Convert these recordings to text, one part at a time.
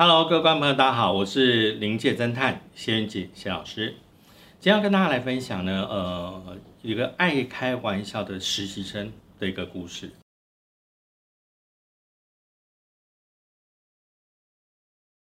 Hello，各位观众朋友，大家好，我是灵界侦探谢元锦谢老师。今天要跟大家来分享呢，呃，一个爱开玩笑的实习生的一个故事。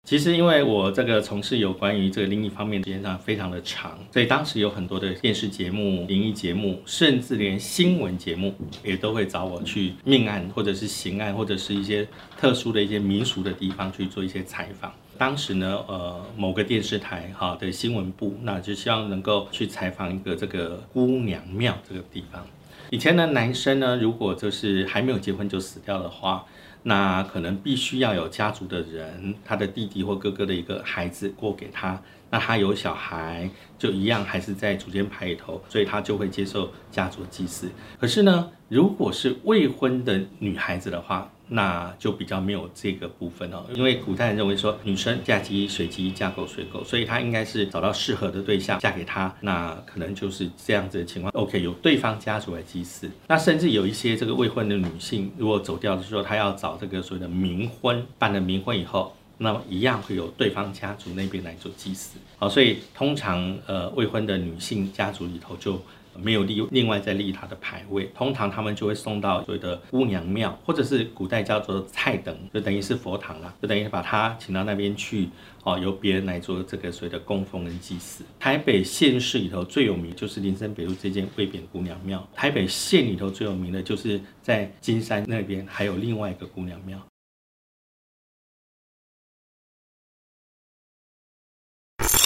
其实，因为我这个从事有关于这个灵异方面的时间上非常的长，所以当时有很多的电视节目、灵异节目，甚至连新闻节目也都会找我去命案，或者是刑案，或者是一些特殊的一些民俗的地方去做一些采访。当时呢，呃，某个电视台哈的新闻部，那就希望能够去采访一个这个姑娘庙这个地方。以前的男生呢，如果就是还没有结婚就死掉的话。那可能必须要有家族的人，他的弟弟或哥哥的一个孩子过给他，那他有小孩就一样还是在祖先牌里头，所以他就会接受家族祭祀。可是呢，如果是未婚的女孩子的话，那就比较没有这个部分哦，因为古代人认为说女生嫁鸡随鸡，嫁狗随狗，所以她应该是找到适合的对象嫁给他，那可能就是这样子的情况。OK，由对方家族来祭祀。那甚至有一些这个未婚的女性，如果走掉的时候，她要找这个所谓的冥婚，办了冥婚以后，那么一样会有对方家族那边来做祭祀。好，所以通常呃未婚的女性家族里头就。没有立另外再立他的牌位，通常他们就会送到所谓的姑娘庙，或者是古代叫做菜等，就等于是佛堂啦，就等于把他请到那边去，哦，由别人来做这个所谓的供奉跟祭祀。台北县市里头最有名就是林森北路这间未扁姑娘庙，台北县里头最有名的就是在金山那边还有另外一个姑娘庙。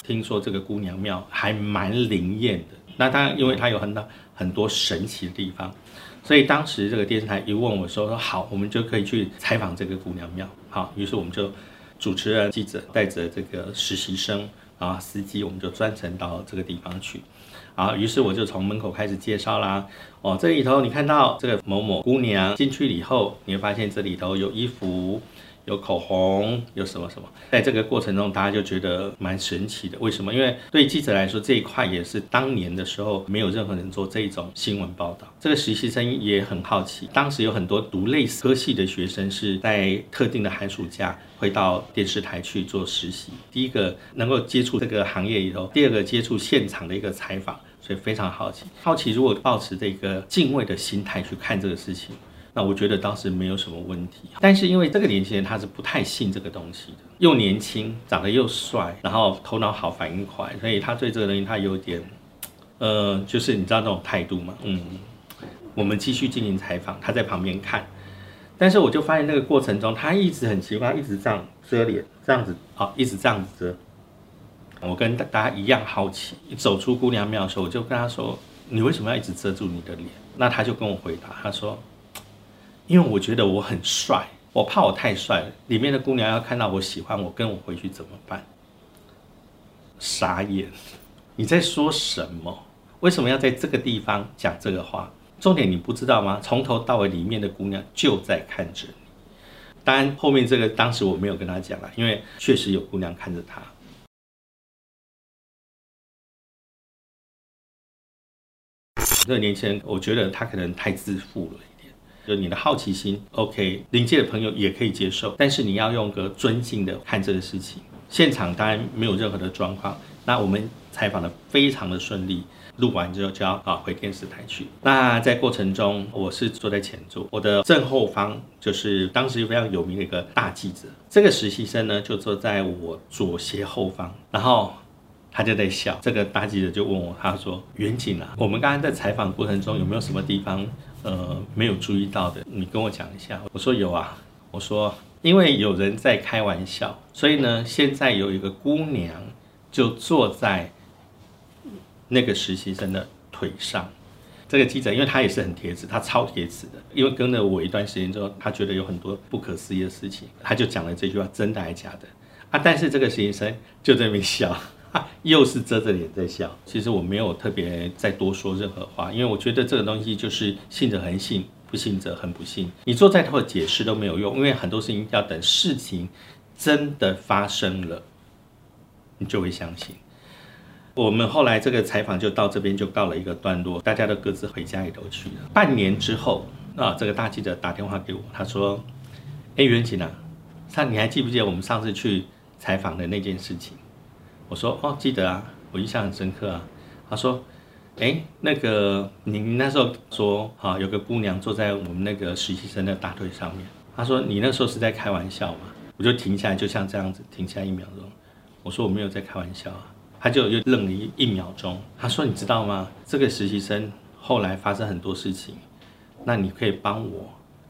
听说这个姑娘庙还蛮灵验的。那当然，因为它有很多很多神奇的地方，所以当时这个电视台一问我说：“说好，我们就可以去采访这个姑娘庙。”好，于是我们就主持人、记者带着这个实习生啊、司机，我们就专程到这个地方去。啊，于是我就从门口开始介绍啦。哦，这里头你看到这个某某姑娘进去以后，你会发现这里头有衣服。有口红，有什么什么，在这个过程中，大家就觉得蛮神奇的。为什么？因为对记者来说，这一块也是当年的时候没有任何人做这一种新闻报道。这个实习生也很好奇，当时有很多读类似科系的学生是在特定的寒暑假会到电视台去做实习。第一个能够接触这个行业里头，第二个接触现场的一个采访，所以非常好奇。好奇如果保持这个敬畏的心态去看这个事情。那我觉得当时没有什么问题，但是因为这个年轻人他是不太信这个东西的，又年轻，长得又帅，然后头脑好，反应快，所以他对这个东西他有点，呃，就是你知道那种态度嘛，嗯。我们继续进行采访，他在旁边看，但是我就发现那个过程中，他一直很奇怪，一直这样遮脸，这样子，好，一直这样子遮。我跟大家一样好奇，走出姑娘庙的时候，我就跟他说：“你为什么要一直遮住你的脸？”那他就跟我回答，他说。因为我觉得我很帅，我怕我太帅了，里面的姑娘要看到我喜欢我，跟我回去怎么办？傻眼！你在说什么？为什么要在这个地方讲这个话？重点你不知道吗？从头到尾，里面的姑娘就在看着你。当然，后面这个当时我没有跟他讲了，因为确实有姑娘看着他。这个年轻人，我觉得他可能太自负了。就你的好奇心，OK，临界的朋友也可以接受，但是你要用个尊敬的看这个事情。现场当然没有任何的状况，那我们采访的非常的顺利，录完之后就要啊回电视台去。那在过程中，我是坐在前座，我的正后方就是当时非常有名的一个大记者，这个实习生呢就坐在我左斜后方，然后他就在笑。这个大记者就问我，他说：“远景啊，我们刚刚在采访过程中有没有什么地方？”呃，没有注意到的，你跟我讲一下。我说有啊，我说因为有人在开玩笑，所以呢，现在有一个姑娘就坐在那个实习生的腿上。这个记者，因为他也是很贴纸，他超贴纸的，因为跟了我一段时间之后，他觉得有很多不可思议的事情，他就讲了这句话，真的还是假的啊？但是这个实习生就在那边笑。又是遮着脸在笑。其实我没有特别再多说任何话，因为我觉得这个东西就是信者恒信，不信者恒不信。你做再多的解释都没有用，因为很多事情要等事情真的发生了，你就会相信。我们后来这个采访就到这边就告了一个段落，大家都各自回家里头去了。半年之后啊，这个大记者打电话给我，他说：“哎，袁锦啊，上你还记不记得我们上次去采访的那件事情？我说哦，记得啊，我印象很深刻啊。他说，哎，那个你那时候说哈，有个姑娘坐在我们那个实习生的大腿上面。他说你那时候是在开玩笑嘛？我就停下来，就像这样子停下一秒钟。我说我没有在开玩笑啊。他就又愣了一一秒钟。他说你知道吗？这个实习生后来发生很多事情，那你可以帮我，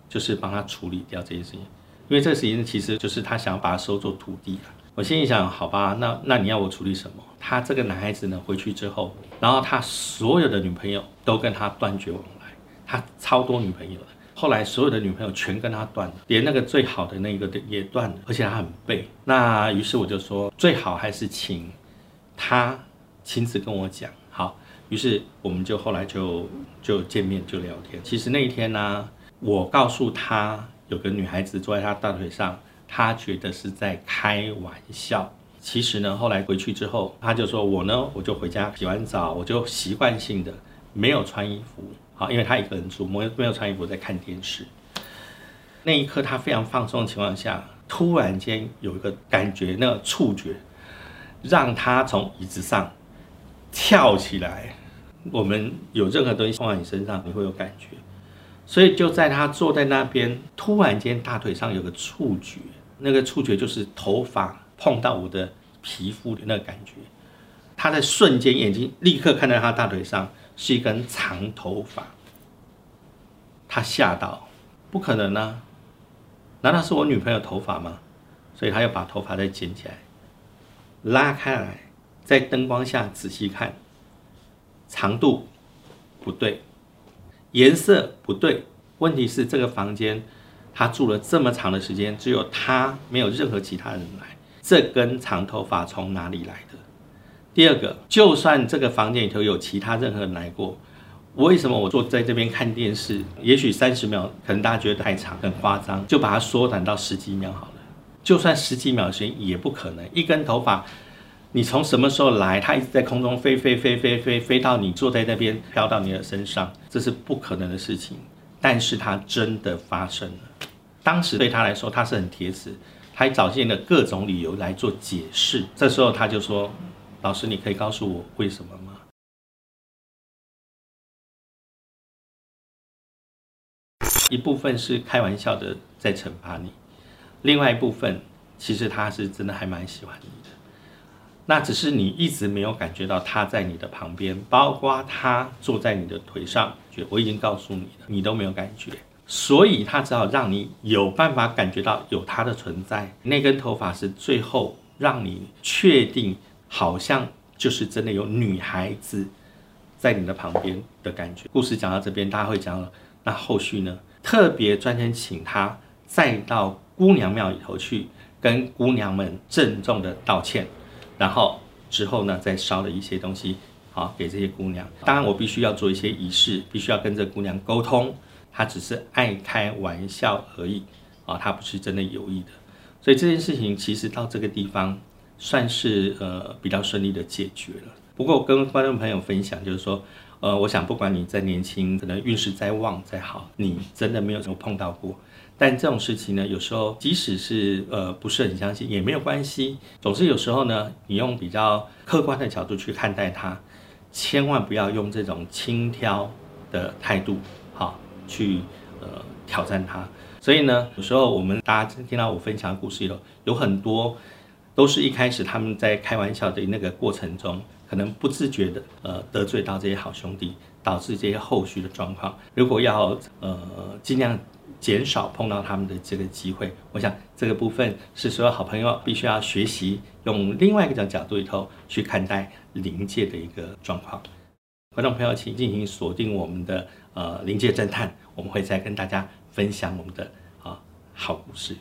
就是帮他处理掉这些事情。因为这个实习生其实就是他想要把他收做徒弟啊。我心里想，好吧，那那你要我处理什么？他这个男孩子呢，回去之后，然后他所有的女朋友都跟他断绝往来，他超多女朋友的。后来所有的女朋友全跟他断了，连那个最好的那个也断了，而且他很背。那于是我就说，最好还是请他亲自跟我讲。好，于是我们就后来就就见面就聊天。其实那一天呢，我告诉他有个女孩子坐在他大腿上。他觉得是在开玩笑，其实呢，后来回去之后，他就说我呢，我就回家洗完澡，我就习惯性的没有穿衣服，好，因为他一个人住，没没有穿衣服在看电视。那一刻，他非常放松的情况下，突然间有一个感觉，那个触觉，让他从椅子上跳起来。我们有任何东西放在你身上，你会有感觉。所以就在他坐在那边，突然间大腿上有个触觉，那个触觉就是头发碰到我的皮肤的那个感觉。他在瞬间眼睛立刻看到他大腿上是一根长头发，他吓到，不可能啊！难道是我女朋友头发吗？所以他又把头发再捡起来，拉开来，在灯光下仔细看，长度不对。颜色不对，问题是这个房间他住了这么长的时间，只有他没有任何其他人来，这根长头发从哪里来的？第二个，就算这个房间里头有其他任何人来过，为什么我坐在这边看电视，也许三十秒可能大家觉得太长很夸张，就把它缩短到十几秒好了。就算十几秒时间也不可能，一根头发。你从什么时候来？它一直在空中飞飞飞飞飞飞到你坐在那边，飘到你的身上，这是不可能的事情。但是它真的发生了。当时对他来说，他是很铁齿，还找尽了各种理由来做解释。这时候他就说：“老师，你可以告诉我为什么吗？”一部分是开玩笑的在惩罚你，另外一部分其实他是真的还蛮喜欢你的。那只是你一直没有感觉到他在你的旁边，包括他坐在你的腿上，觉我已经告诉你了，你都没有感觉，所以他只好让你有办法感觉到有他的存在。那根头发是最后让你确定，好像就是真的有女孩子在你的旁边的感觉。故事讲到这边，大家会讲了，那后续呢？特别专程请他再到姑娘庙里头去，跟姑娘们郑重的道歉。然后之后呢，再烧了一些东西，好给这些姑娘。当然，我必须要做一些仪式，必须要跟这姑娘沟通，他只是爱开玩笑而已，啊，他不是真的有意的。所以这件事情其实到这个地方算是呃比较顺利的解决了。不过跟观众朋友分享，就是说，呃，我想不管你再年轻，可能运势再旺再好，你真的没有什么碰到过。但这种事情呢，有时候即使是呃不是很相信也没有关系。总之有时候呢，你用比较客观的角度去看待它，千万不要用这种轻佻的态度，去呃挑战它。所以呢，有时候我们大家听到我分享的故事里头，有很多都是一开始他们在开玩笑的那个过程中，可能不自觉的呃得罪到这些好兄弟，导致这些后续的状况。如果要呃尽量。减少碰到他们的这个机会，我想这个部分是所有好朋友必须要学习，用另外一个角度里头去看待灵界的一个状况。观众朋友，请进行锁定我们的呃临界侦探，我们会再跟大家分享我们的啊好故事。